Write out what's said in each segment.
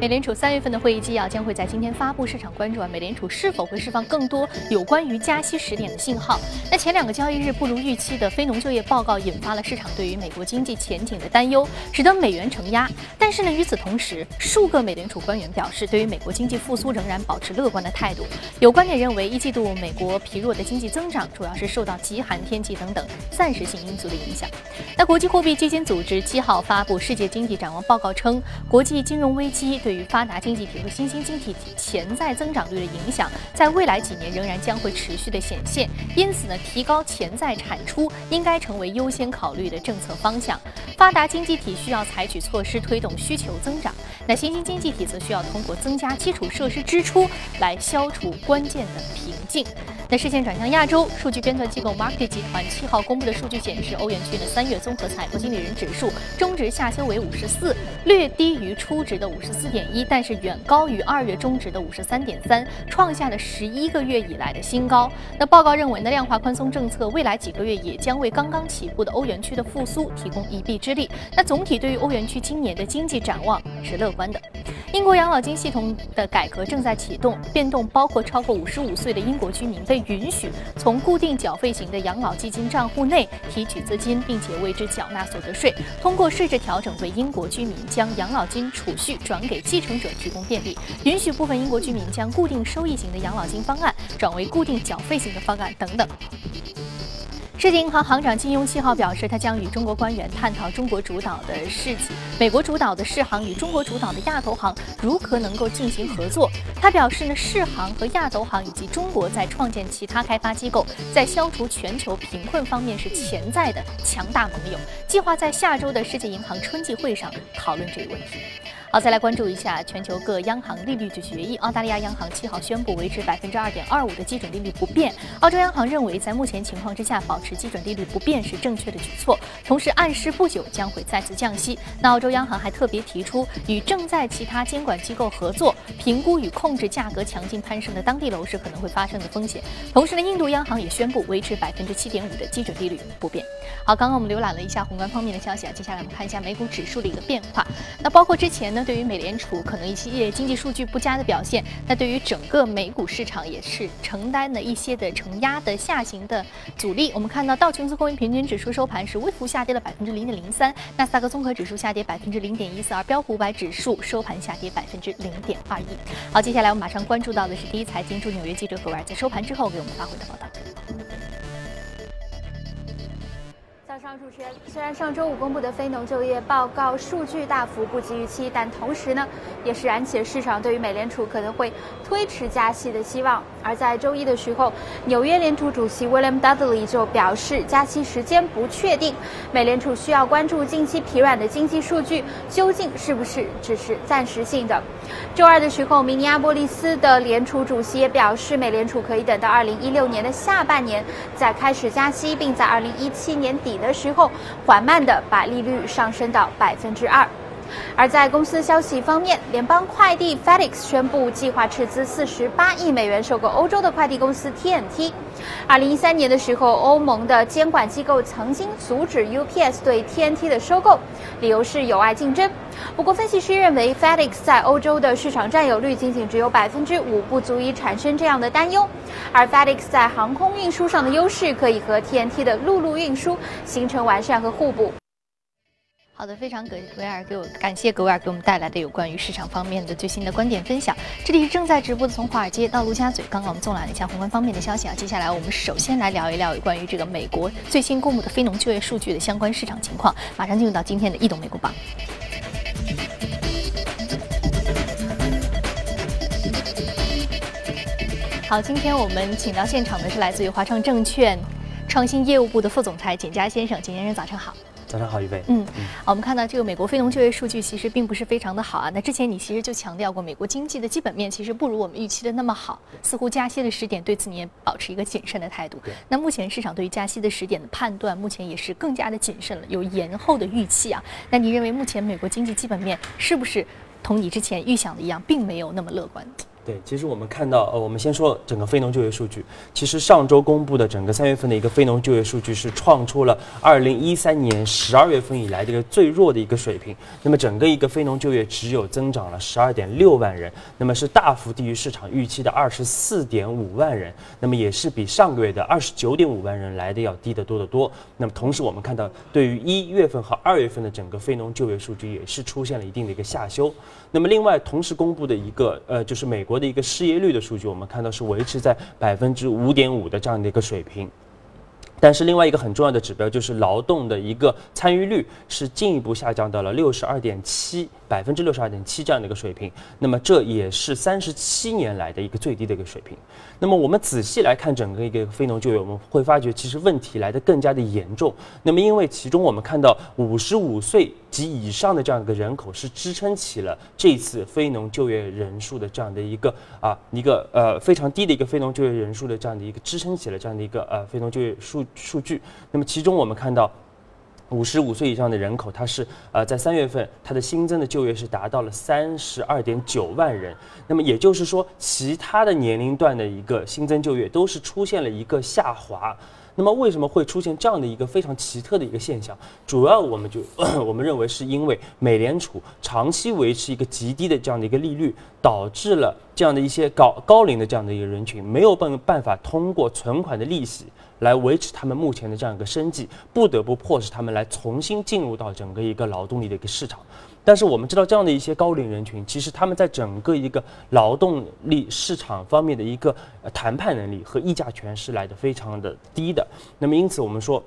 美联储三月份的会议纪要将会在今天发布，市场关注啊，美联储是否会释放更多有关于加息时点的信号？那前两个交易日不如预期的非农就业报告引发了市场对于美国经济前景的担忧，使得美元承压。但是呢，与此同时，数个美联储官员表示，对于美国经济复苏仍然保持乐观的态度。有观点认为，一季度美国疲弱的经济增长主要是受到极寒天气等等暂时性因素的影响。那国际货币基金组织七号发布世界经济展望报告称，国际金融危机对对于发达经济体和新兴经济体潜在增长率的影响，在未来几年仍然将会持续的显现。因此呢，提高潜在产出应该成为优先考虑的政策方向。发达经济体需要采取措施推动需求增长，那新兴经济体则需要通过增加基础设施支出来消除关键的瓶颈。那视线转向亚洲，数据编纂机构 Market 集团七号公布的数据显示，欧元区的三月综合采购经理人指数中值下修为五十四，略低于初值的五十四点一，但是远高于二月中值的五十三点三，创下了十一个月以来的新高。那报告认为，呢量化宽松政策未来几个月也将为刚刚起步的欧元区的复苏提供一臂之力。那总体对于欧元区今年的经济展望是乐观的。英国养老金系统的改革正在启动，变动包括超过五十五岁的英国居民被允许从固定缴费型的养老基金账户内提取资金，并且为之缴纳所得税。通过税制调整，为英国居民将养老金储蓄转给继承者提供便利，允许部分英国居民将固定收益型的养老金方案转为固定缴费型的方案等等。世界银行行长金庸七号表示，他将与中国官员探讨中国主导的世纪、美国主导的世行与中国主导的亚投行如何能够进行合作。他表示呢，世行和亚投行以及中国在创建其他开发机构、在消除全球贫困方面是潜在的强大盟友，计划在下周的世界银行春季会上讨论这一问题。好，再来关注一下全球各央行利率决议。澳大利亚央行七号宣布维持百分之二点二五的基准利率不变。澳洲央行认为，在目前情况之下，保持基准利率不变是正确的举措，同时暗示不久将会再次降息。那澳洲央行还特别提出，与正在其他监管机构合作，评估与控制价格强劲攀升的当地楼市可能会发生的风险。同时呢，印度央行也宣布维持百分之七点五的基准利率不变。好，刚刚我们浏览了一下宏观方面的消息啊，接下来我们看一下美股指数的一个变化。那包括之前呢。对于美联储可能一系列经济数据不佳的表现，那对于整个美股市场也是承担了一些的承压的下行的阻力。我们看到道琼斯工业平均指数收盘是微幅下跌了百分之零点零三，纳斯达克综合指数下跌百分之零点一四，而标普五百指数收盘下跌百分之零点二一。好，接下来我们马上关注到的是第一财经驻纽约记者葛尔在收盘之后给我们发回的报道。上主持人，虽然上周五公布的非农就业报告数据大幅不及预期，但同时呢，也是燃起了市场对于美联储可能会推迟加息的希望。而在周一的时候，纽约联储主席 William Dudley 就表示，加息时间不确定，美联储需要关注近期疲软的经济数据究竟是不是只是暂时性的。周二的时候，明尼阿波利斯的联储主席也表示，美联储可以等到二零一六年的下半年再开始加息，并在二零一七年底的时候缓慢的把利率上升到百分之二。而在公司消息方面，联邦快递 FedEx 宣布计划斥资四十八亿美元收购欧洲的快递公司 TNT。二零一三年的时候，欧盟的监管机构曾经阻止 UPS 对 TNT 的收购，理由是有碍竞争。不过，分析师认为 FedEx 在欧洲的市场占有率仅仅只有百分之五，不足以产生这样的担忧。而 FedEx 在航空运输上的优势，可以和 TNT 的陆路运输形成完善和互补。好的，非常葛维尔给我感谢格维尔给我们带来的有关于市场方面的最新的观点分享。这里是正在直播的从华尔街到陆家嘴。刚刚我们纵览了一下宏观方面的消息啊，接下来我们首先来聊一聊有关于这个美国最新公布的非农就业数据的相关市场情况。马上进入到今天的异动美股榜。好，今天我们请到现场的是来自于华创证券创新业务部的副总裁简佳先生，简先生早上好。早上好，预备。嗯，我们看到这个美国非农就业数据其实并不是非常的好啊。那之前你其实就强调过，美国经济的基本面其实不如我们预期的那么好，似乎加息的时点对此你也保持一个谨慎的态度。那目前市场对于加息的时点的判断，目前也是更加的谨慎了，有延后的预期啊。那你认为目前美国经济基本面是不是同你之前预想的一样，并没有那么乐观？对，其实我们看到，呃，我们先说整个非农就业数据。其实上周公布的整个三月份的一个非农就业数据是创出了二零一三年十二月份以来的一个最弱的一个水平。那么整个一个非农就业只有增长了十二点六万人，那么是大幅低于市场预期的二十四点五万人，那么也是比上个月的二十九点五万人来的要低得多得多。那么同时我们看到，对于一月份和二月份的整个非农就业数据也是出现了一定的一个下修。那么另外同时公布的一个，呃，就是美国的一个失业率的数据，我们看到是维持在百分之五点五的这样的一个水平。但是另外一个很重要的指标就是劳动的一个参与率是进一步下降到了六十二点七百分之六十二点七这样的一个水平，那么这也是三十七年来的一个最低的一个水平。那么我们仔细来看整个一个非农就业，我们会发觉其实问题来的更加的严重。那么因为其中我们看到五十五岁及以上的这样一个人口是支撑起了这次非农就业人数的这样的一个啊一个呃非常低的一个非农就业人数的这样的一个支撑起了这样的一个呃非农就业数数据。那么其中我们看到。五十五岁以上的人口，它是呃在三月份，它的新增的就业是达到了三十二点九万人。那么也就是说，其他的年龄段的一个新增就业都是出现了一个下滑。那么为什么会出现这样的一个非常奇特的一个现象？主要我们就 我们认为是因为美联储长期维持一个极低的这样的一个利率，导致了这样的一些高高龄的这样的一个人群没有办办法通过存款的利息。来维持他们目前的这样一个生计，不得不迫使他们来重新进入到整个一个劳动力的一个市场。但是我们知道，这样的一些高龄人群，其实他们在整个一个劳动力市场方面的一个谈判能力和议价权是来的非常的低的。那么因此，我们说，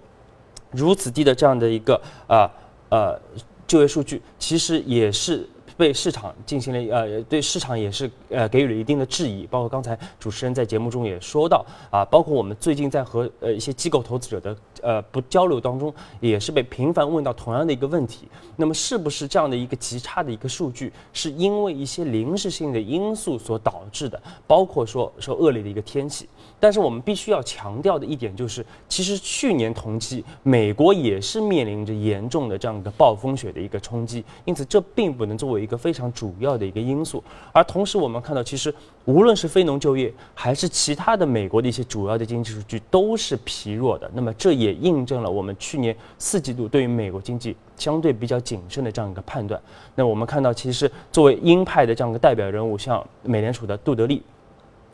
如此低的这样的一个啊呃就业数据，其实也是。对市场进行了呃，对市场也是呃给予了一定的质疑，包括刚才主持人在节目中也说到啊，包括我们最近在和呃一些机构投资者的呃不交流当中，也是被频繁问到同样的一个问题，那么是不是这样的一个极差的一个数据，是因为一些临时性的因素所导致的，包括说说恶劣的一个天气。但是我们必须要强调的一点就是，其实去年同期美国也是面临着严重的这样一个暴风雪的一个冲击，因此这并不能作为一个非常主要的一个因素。而同时我们看到，其实无论是非农就业还是其他的美国的一些主要的经济数据都是疲弱的。那么这也印证了我们去年四季度对于美国经济相对比较谨慎的这样一个判断。那我们看到，其实作为鹰派的这样一个代表人物，像美联储的杜德利。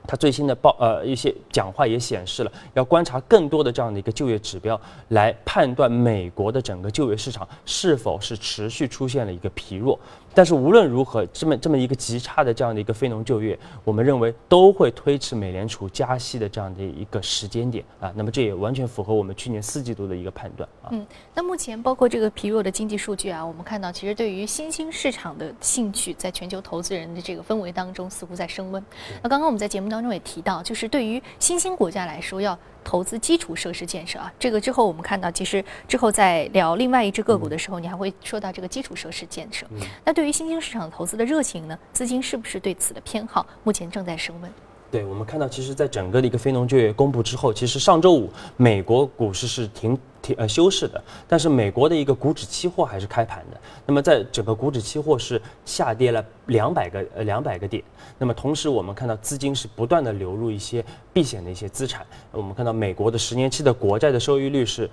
他最新的报呃一些讲话也显示了，要观察更多的这样的一个就业指标，来判断美国的整个就业市场是否是持续出现了一个疲弱。但是无论如何，这么这么一个极差的这样的一个非农就业，我们认为都会推迟美联储加息的这样的一个时间点啊。那么这也完全符合我们去年四季度的一个判断啊。嗯，那目前包括这个疲弱的经济数据啊，我们看到其实对于新兴市场的兴趣，在全球投资人的这个氛围当中似乎在升温。那刚刚我们在节目当中也提到，就是对于新兴国家来说要。投资基础设施建设啊，这个之后我们看到，其实之后在聊另外一只个股的时候，你还会说到这个基础设施建设。那对于新兴市场投资的热情呢，资金是不是对此的偏好目前正在升温？对我们看到，其实，在整个的一个非农就业公布之后，其实上周五美国股市是停停呃休市的，但是美国的一个股指期货还是开盘的。那么，在整个股指期货是下跌了两百个呃两百个点。那么，同时我们看到资金是不断的流入一些避险的一些资产。我们看到美国的十年期的国债的收益率是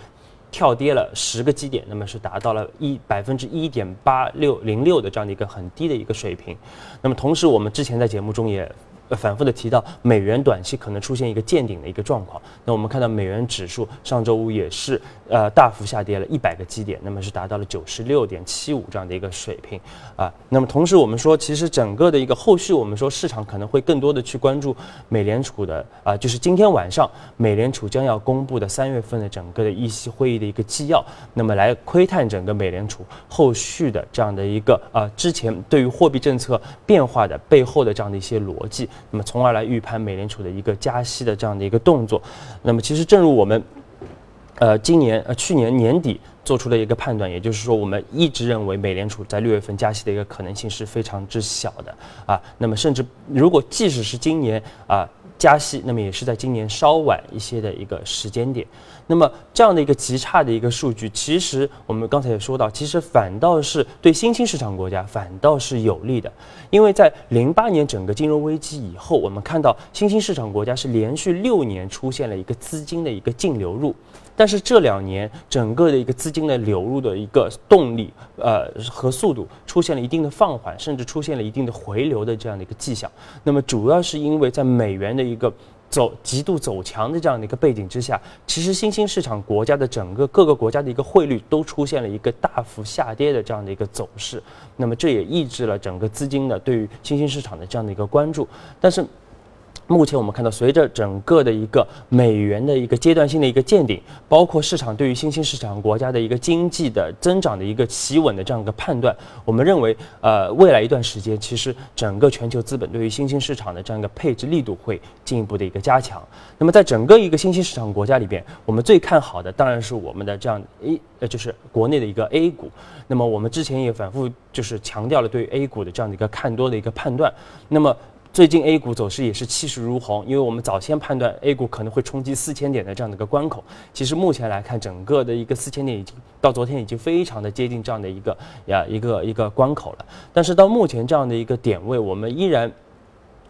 跳跌了十个基点，那么是达到了一百分之一点八六零六的这样的一个很低的一个水平。那么，同时我们之前在节目中也。反复的提到美元短期可能出现一个见顶的一个状况，那我们看到美元指数上周五也是呃大幅下跌了一百个基点，那么是达到了九十六点七五这样的一个水平啊。那么同时我们说，其实整个的一个后续，我们说市场可能会更多的去关注美联储的啊，就是今天晚上美联储将要公布的三月份的整个的议息会议的一个纪要，那么来窥探整个美联储后续的这样的一个啊之前对于货币政策变化的背后的这样的一些逻辑。那么，从而来预判美联储的一个加息的这样的一个动作。那么，其实正如我们，呃，今年呃去年年底做出的一个判断，也就是说，我们一直认为美联储在六月份加息的一个可能性是非常之小的啊。那么，甚至如果即使是今年啊。加息，那么也是在今年稍晚一些的一个时间点。那么这样的一个极差的一个数据，其实我们刚才也说到，其实反倒是对新兴市场国家反倒是有利的，因为在零八年整个金融危机以后，我们看到新兴市场国家是连续六年出现了一个资金的一个净流入。但是这两年整个的一个资金的流入的一个动力，呃和速度出现了一定的放缓，甚至出现了一定的回流的这样的一个迹象。那么主要是因为在美元的一个走极度走强的这样的一个背景之下，其实新兴市场国家的整个各个国家的一个汇率都出现了一个大幅下跌的这样的一个走势。那么这也抑制了整个资金的对于新兴市场的这样的一个关注。但是。目前我们看到，随着整个的一个美元的一个阶段性的一个见顶，包括市场对于新兴市场国家的一个经济的增长的一个企稳的这样一个判断，我们认为，呃，未来一段时间，其实整个全球资本对于新兴市场的这样一个配置力度会进一步的一个加强。那么，在整个一个新兴市场国家里边，我们最看好的当然是我们的这样 A，呃，就是国内的一个 A 股。那么，我们之前也反复就是强调了对 A 股的这样的一个看多的一个判断。那么。最近 A 股走势也是气势如虹，因为我们早先判断 A 股可能会冲击四千点的这样的一个关口。其实目前来看，整个的一个四千点已经到昨天已经非常的接近这样的一个呀一个一个关口了。但是到目前这样的一个点位，我们依然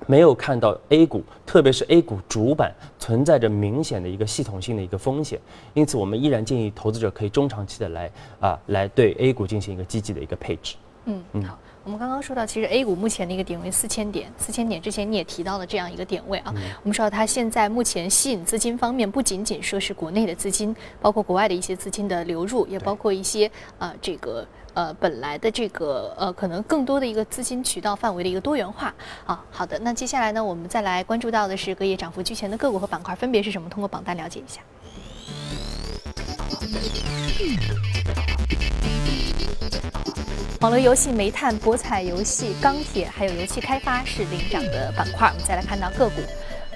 没有看到 A 股，特别是 A 股主板存在着明显的一个系统性的一个风险。因此，我们依然建议投资者可以中长期的来啊来对 A 股进行一个积极的一个配置。嗯嗯好。我们刚刚说到，其实 A 股目前的一个点位四千点，四千点之前你也提到了这样一个点位啊。我们说到它现在目前吸引资金方面，不仅仅说是国内的资金，包括国外的一些资金的流入，也包括一些呃这个呃本来的这个呃可能更多的一个资金渠道范围的一个多元化啊。好的，那接下来呢，我们再来关注到的是隔夜涨幅居前的个股和板块分别是什么？通过榜单了解一下。网络游戏、煤炭、博彩游戏、钢铁，还有油气开发是领涨的板块。我们再来看到个股。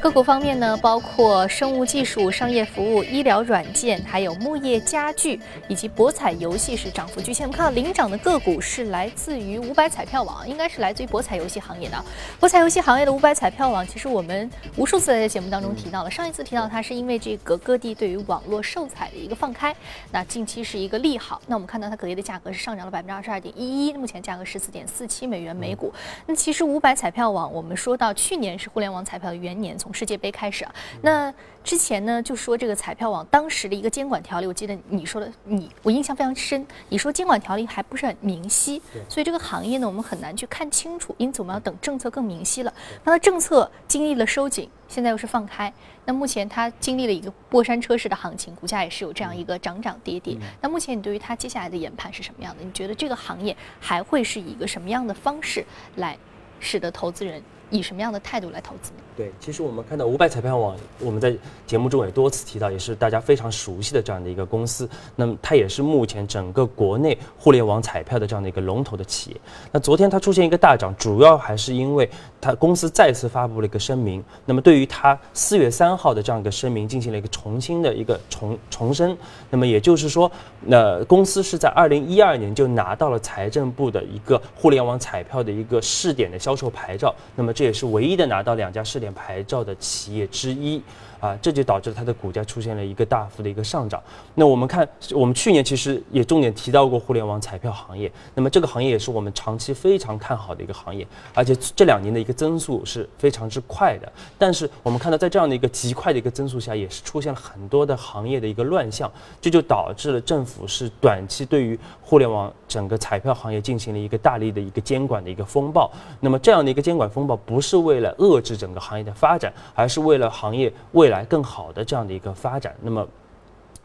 个股方面呢，包括生物技术、商业服务、医疗软件，还有木业家具以及博彩游戏是涨幅居前。我们看到领涨的个股是来自于五百彩票网，应该是来自于博彩游戏行业的。博彩游戏行业的五百彩票网，其实我们无数次在节目当中提到了。上一次提到它是因为这个各地对于网络售彩的一个放开，那近期是一个利好。那我们看到它隔夜的价格是上涨了百分之二十二点一一，目前价格十四点四七美元每股。那其实五百彩票网，我们说到去年是互联网彩票的元年，从从世界杯开始啊，那之前呢就说这个彩票网当时的一个监管条例，我记得你说的，你我印象非常深。你说监管条例还不是很明晰，所以这个行业呢我们很难去看清楚，因此我们要等政策更明晰了。那它政策经历了收紧，现在又是放开，那目前它经历了一个过山车式的行情，股价也是有这样一个涨涨跌跌。那目前你对于它接下来的研判是什么样的？你觉得这个行业还会是以一个什么样的方式来使得投资人？以什么样的态度来投资呢？对，其实我们看到五百彩票网，我们在节目中也多次提到，也是大家非常熟悉的这样的一个公司。那么它也是目前整个国内互联网彩票的这样的一个龙头的企业。那昨天它出现一个大涨，主要还是因为它公司再次发布了一个声明。那么对于它四月三号的这样一个声明进行了一个重新的一个重重申。那么也就是说，那公司是在二零一二年就拿到了财政部的一个互联网彩票的一个试点的销售牌照。那么这也是唯一的拿到两家试点牌照的企业之一。啊，这就导致它的股价出现了一个大幅的一个上涨。那我们看，我们去年其实也重点提到过互联网彩票行业。那么这个行业也是我们长期非常看好的一个行业，而且这两年的一个增速是非常之快的。但是我们看到，在这样的一个极快的一个增速下，也是出现了很多的行业的一个乱象，这就导致了政府是短期对于互联网整个彩票行业进行了一个大力的一个监管的一个风暴。那么这样的一个监管风暴，不是为了遏制整个行行业的发展，而是为了行业未来更好的这样的一个发展，那么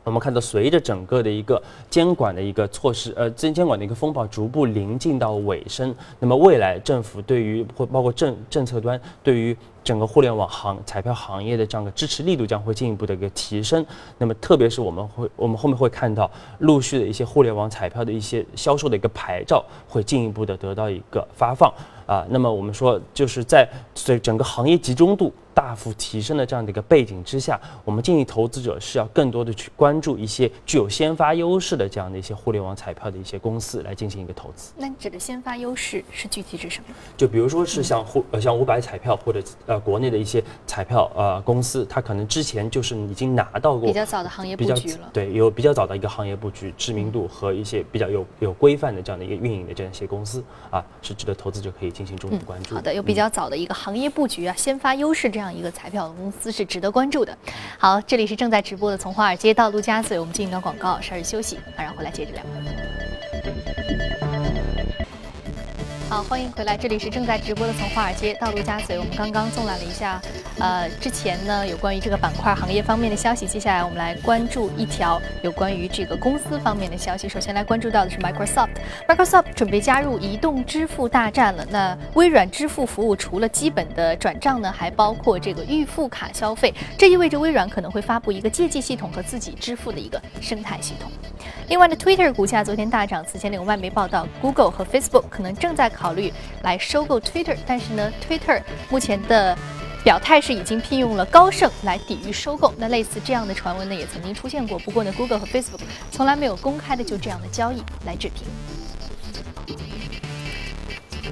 我们看到，随着整个的一个监管的一个措施，呃，监监管的一个风暴逐步临近到尾声，那么未来政府对于或包括政政策端对于整个互联网行彩票行业的这样的支持力度将会进一步的一个提升。那么特别是我们会我们后面会看到陆续的一些互联网彩票的一些销售的一个牌照会进一步的得到一个发放啊。那么我们说就是在随整个行业集中度。大幅提升的这样的一个背景之下，我们建议投资者是要更多的去关注一些具有先发优势的这样的一些互联网彩票的一些公司来进行一个投资。那你指的先发优势是具体指什么？就比如说是像互呃像五百彩票或者呃呃国内的一些彩票呃公司，它可能之前就是已经拿到过比较早的行业布局了。对，有比较早的一个行业布局、知名度和一些比较有有规范的这样的一个运营的这样一些公司啊，是值得投资者可以进行重点关注。好的，有比较早的一个行业布局啊，先发优势这样一个彩票公司是值得关注的。好，这里是正在直播的从华尔街到陆家嘴，我们进一段广告，稍事休息，马上回来接着聊。好，欢迎回来，这里是正在直播的从华尔街到陆家嘴。我们刚刚纵览了一下，呃，之前呢有关于这个板块行业方面的消息。接下来我们来关注一条有关于这个公司方面的消息。首先来关注到的是 Microsoft，Microsoft 准备加入移动支付大战了。那微软支付服务除了基本的转账呢，还包括这个预付卡消费。这意味着微软可能会发布一个借记系统和自己支付的一个生态系统。另外呢，Twitter 股价昨天大涨。此前有外媒报道，Google 和 Facebook 可能正在考虑来收购 Twitter，但是呢，Twitter 目前的表态是已经聘用了高盛来抵御收购。那类似这样的传闻呢，也曾经出现过。不过呢，Google 和 Facebook 从来没有公开的就这样的交易来置评。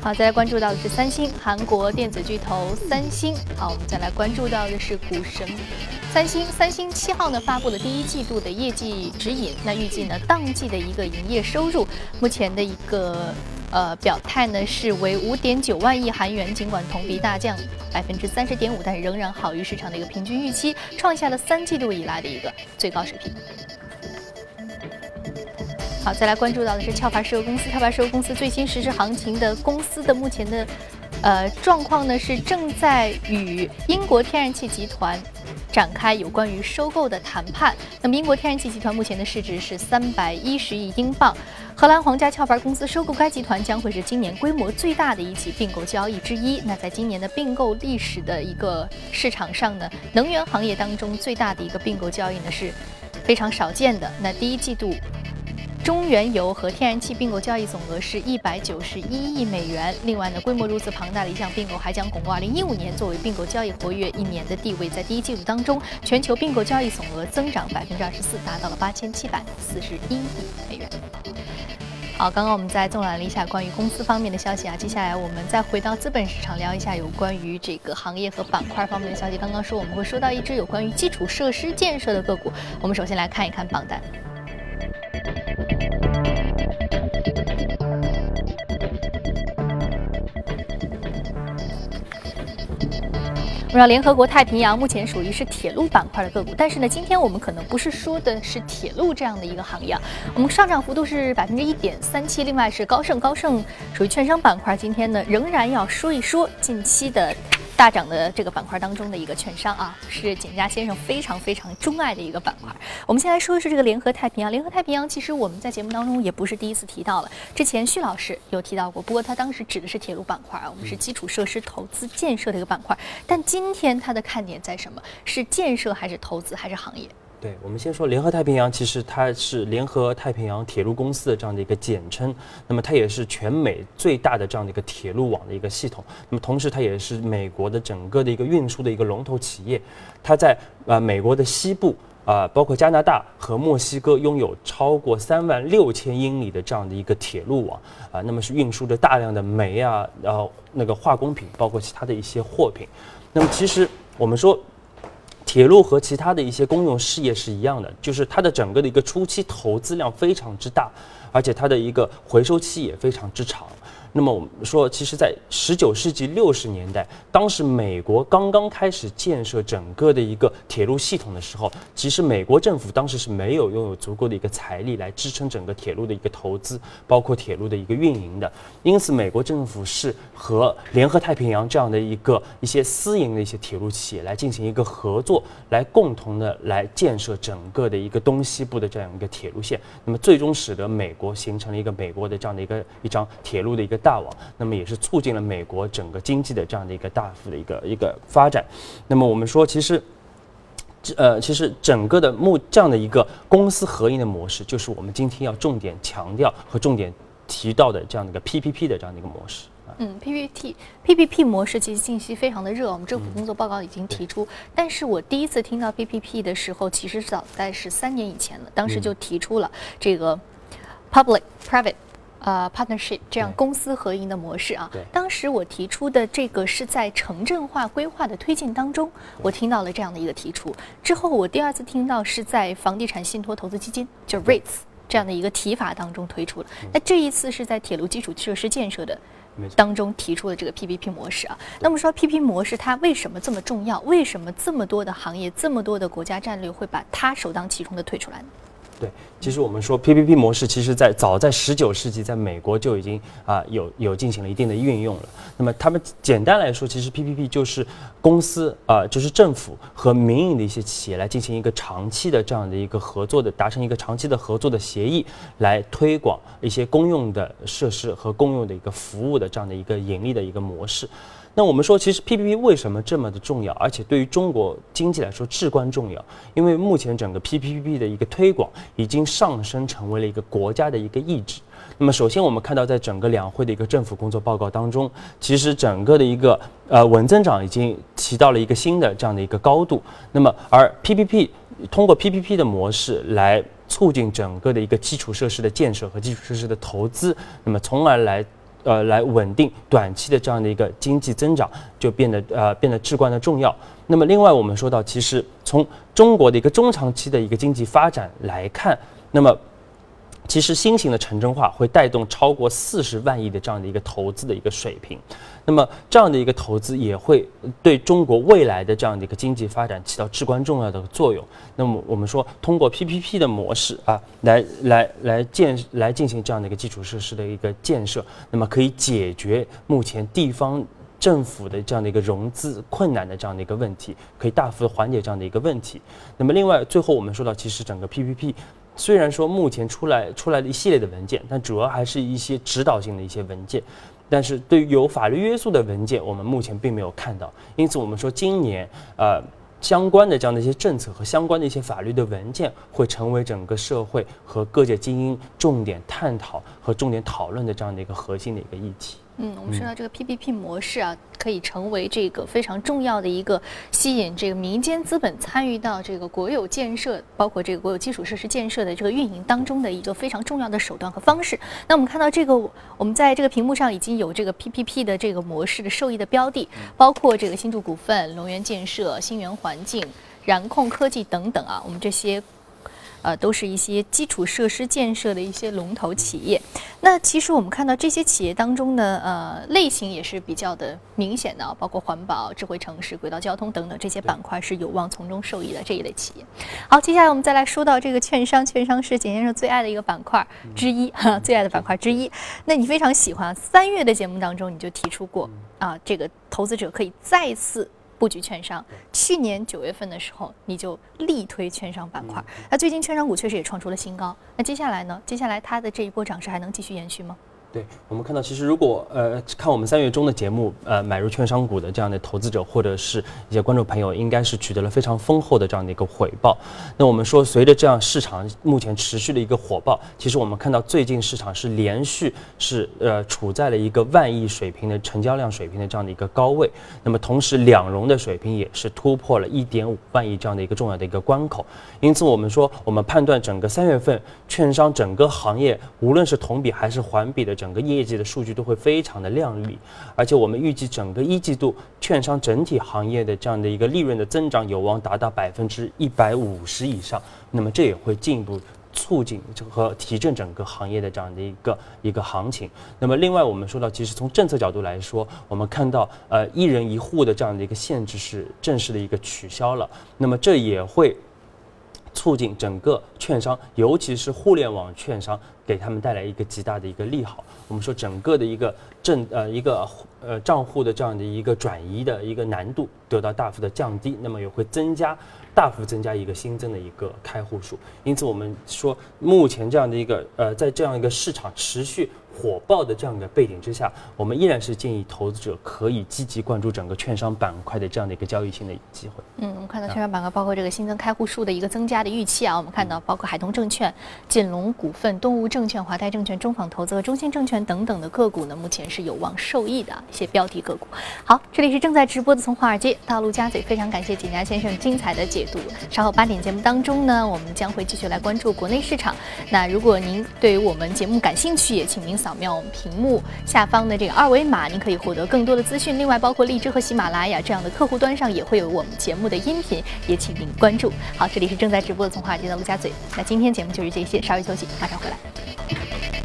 好，再来关注到的是三星，韩国电子巨头三星。好，我们再来关注到的是股神。三星三星七号呢发布了第一季度的业绩指引，那预计呢当季的一个营业收入，目前的一个呃表态呢是为五点九万亿韩元，尽管同比大降百分之三十点五，但仍然好于市场的一个平均预期，创下了三季度以来的一个最高水平。好，再来关注到的是壳牌石油公司，壳牌石油公司最新实时行情的公司的目前的呃状况呢是正在与英国天然气集团。展开有关于收购的谈判。那么，英国天然气集团目前的市值是三百一十亿英镑。荷兰皇家壳牌公司收购该集团将会是今年规模最大的一起并购交易之一。那在今年的并购历史的一个市场上呢，能源行业当中最大的一个并购交易呢是非常少见的。那第一季度。中原油和天然气并购交易总额是一百九十一亿美元。另外呢，规模如此庞大的一项并购，还将巩固2015年作为并购交易活跃一年的地位。在第一季度当中，全球并购交易总额增长百分之二十四，达到了八千七百四十一亿美元。好，刚刚我们在纵览了一下关于公司方面的消息啊，接下来我们再回到资本市场聊一下有关于这个行业和板块方面的消息。刚刚说我们会说到一只有关于基础设施建设的个股，我们首先来看一看榜单。我知道联合国太平洋目前属于是铁路板块的个股，但是呢，今天我们可能不是说的是铁路这样的一个行业，我们上涨幅度是百分之一点三七。另外是高盛，高盛属于券商板块，今天呢仍然要说一说近期的。大涨的这个板块当中的一个券商啊，是景家先生非常非常钟爱的一个板块。我们先来说一说这个联合太平洋。联合太平洋其实我们在节目当中也不是第一次提到了，之前旭老师有提到过，不过他当时指的是铁路板块啊，我们是基础设施投资建设的一个板块。但今天它的看点在什么？是建设还是投资还是行业？对，我们先说联合太平洋，其实它是联合太平洋铁路公司的这样的一个简称。那么它也是全美最大的这样的一个铁路网的一个系统。那么同时它也是美国的整个的一个运输的一个龙头企业。它在呃美国的西部啊，包括加拿大和墨西哥，拥有超过三万六千英里的这样的一个铁路网啊。那么是运输着大量的煤啊，然后那个化工品，包括其他的一些货品。那么其实我们说。铁路和其他的一些公用事业是一样的，就是它的整个的一个初期投资量非常之大，而且它的一个回收期也非常之长。那么我们说，其实，在十九世纪六十年代，当时美国刚刚开始建设整个的一个铁路系统的时候，其实美国政府当时是没有拥有足够的一个财力来支撑整个铁路的一个投资，包括铁路的一个运营的。因此，美国政府是和联合太平洋这样的一个一些私营的一些铁路企业来进行一个合作，来共同的来建设整个的一个东西部的这样一个铁路线。那么，最终使得美国形成了一个美国的这样的一个一张铁路的一个。大网，那么也是促进了美国整个经济的这样的一个大幅的一个一个发展。那么我们说，其实，呃，其实整个的目这样的一个公司合营的模式，就是我们今天要重点强调和重点提到的这样的一个 PPP 的这样的一个模式。嗯，PPT PPP 模式其实信息非常的热，我们政府工作报告已经提出。但是我第一次听到 PPP 的时候，其实早在是三年以前了，当时就提出了这个 Public Private。呃 partnership 这样公私合营的模式啊对。当时我提出的这个是在城镇化规划的推进当中，我听到了这样的一个提出。之后我第二次听到是在房地产信托投资基金，就 REITs 这样的一个提法当中推出了。那这一次是在铁路基础设施建设的当中提出的这个 PPP 模式啊。那么说 PP 模式它为什么这么重要？为什么这么多的行业、这么多的国家战略会把它首当其冲的推出来呢？对，其实我们说 PPP 模式，其实在早在十九世纪，在美国就已经啊、有有进行了一定的运用了。那么他们简单来说，其实 PPP 就是公司啊、就是政府和民营的一些企业来进行一个长期的这样的一个合作的，达成一个长期的合作的协议，来推广一些公用的设施和公用的一个服务的这样的一个盈利的一个模式。那我们说，其实 PPP 为什么这么的重要，而且对于中国经济来说至关重要？因为目前整个 PPP 的一个推广已经上升成为了一个国家的一个意志。那么，首先我们看到，在整个两会的一个政府工作报告当中，其实整个的一个呃稳增长已经提到了一个新的这样的一个高度。那么，而 PPP 通过 PPP 的模式来促进整个的一个基础设施的建设和基础设施的投资，那么从而来呃来稳定短期的这样的一个经济增长，就变得呃变得至关的重要。那么另外我们说到，其实从中国的一个中长期的一个经济发展来看，那么其实新型的城镇化会带动超过四十万亿的这样的一个投资的一个水平，那么这样的一个投资也会对中国未来的这样的一个经济发展起到至关重要的作用。那么我们说，通过 PPP 的模式啊，来来来建来进行这样的一个基础设施的一个建设，那么可以解决目前地方。政府的这样的一个融资困难的这样的一个问题，可以大幅缓解这样的一个问题。那么另外，最后我们说到，其实整个 PPP 虽然说目前出来出来的一系列的文件，但主要还是一些指导性的一些文件。但是对于有法律约束的文件，我们目前并没有看到。因此，我们说今年呃相关的这样的一些政策和相关的一些法律的文件，会成为整个社会和各界精英重点探讨和重点讨论的这样的一个核心的一个议题。嗯，我们说到这个 PPP 模式啊，可以成为这个非常重要的一个吸引这个民间资本参与到这个国有建设，包括这个国有基础设施建设的这个运营当中的一个非常重要的手段和方式。那我们看到这个，我们在这个屏幕上已经有这个 PPP 的这个模式的受益的标的，包括这个新筑股份、龙源建设、新源环境、燃控科技等等啊，我们这些。呃，都是一些基础设施建设的一些龙头企业。那其实我们看到这些企业当中呢，呃，类型也是比较的明显的啊，包括环保、智慧城市、轨道交通等等这些板块是有望从中受益的这一类企业。好，接下来我们再来说到这个券商，券商是简先生最爱的一个板块之一，哈，最爱的板块之一。那你非常喜欢，三月的节目当中你就提出过啊，这个投资者可以再次。布局券商，去年九月份的时候，你就力推券商板块。那最近券商股确实也创出了新高。那接下来呢？接下来它的这一波涨势还能继续延续吗？对我们看到，其实如果呃看我们三月中的节目，呃买入券商股的这样的投资者或者是一些观众朋友，应该是取得了非常丰厚的这样的一个回报。那我们说，随着这样市场目前持续的一个火爆，其实我们看到最近市场是连续是呃处在了一个万亿水平的成交量水平的这样的一个高位。那么同时两融的水平也是突破了一点五万亿这样的一个重要的一个关口。因此我们说，我们判断整个三月份券商整个行业，无论是同比还是环比的。整个业绩的数据都会非常的亮丽，而且我们预计整个一季度券商整体行业的这样的一个利润的增长有望达到百分之一百五十以上，那么这也会进一步促进和提振整个行业的这样的一个一个行情。那么另外我们说到，其实从政策角度来说，我们看到呃一人一户的这样的一个限制是正式的一个取消了，那么这也会。促进整个券商，尤其是互联网券商，给他们带来一个极大的一个利好。我们说整个的一个正呃一个呃账户的这样的一个转移的一个难度得到大幅的降低，那么也会增加大幅增加一个新增的一个开户数。因此我们说，目前这样的一个呃在这样一个市场持续。火爆的这样一个背景之下，我们依然是建议投资者可以积极关注整个券商板块的这样的一个交易性的机会。嗯，我们看到券商板块包括这个新增开户数的一个增加的预期啊，我们看到包括海通证券、锦龙股份、东吴证券、华泰证券、中纺投资和中信证券等等的个股呢，目前是有望受益的一些标的个股。好，这里是正在直播的从华尔街到陆家嘴，非常感谢景家先生精彩的解读。稍后八点节目当中呢，我们将会继续来关注国内市场。那如果您对于我们节目感兴趣，也请您。扫描我们屏幕下方的这个二维码，您可以获得更多的资讯。另外，包括荔枝和喜马拉雅这样的客户端上也会有我们节目的音频，也请您关注。好，这里是正在直播的从华尔街到陆家嘴。那今天节目就是这些，稍微休息，马上回来。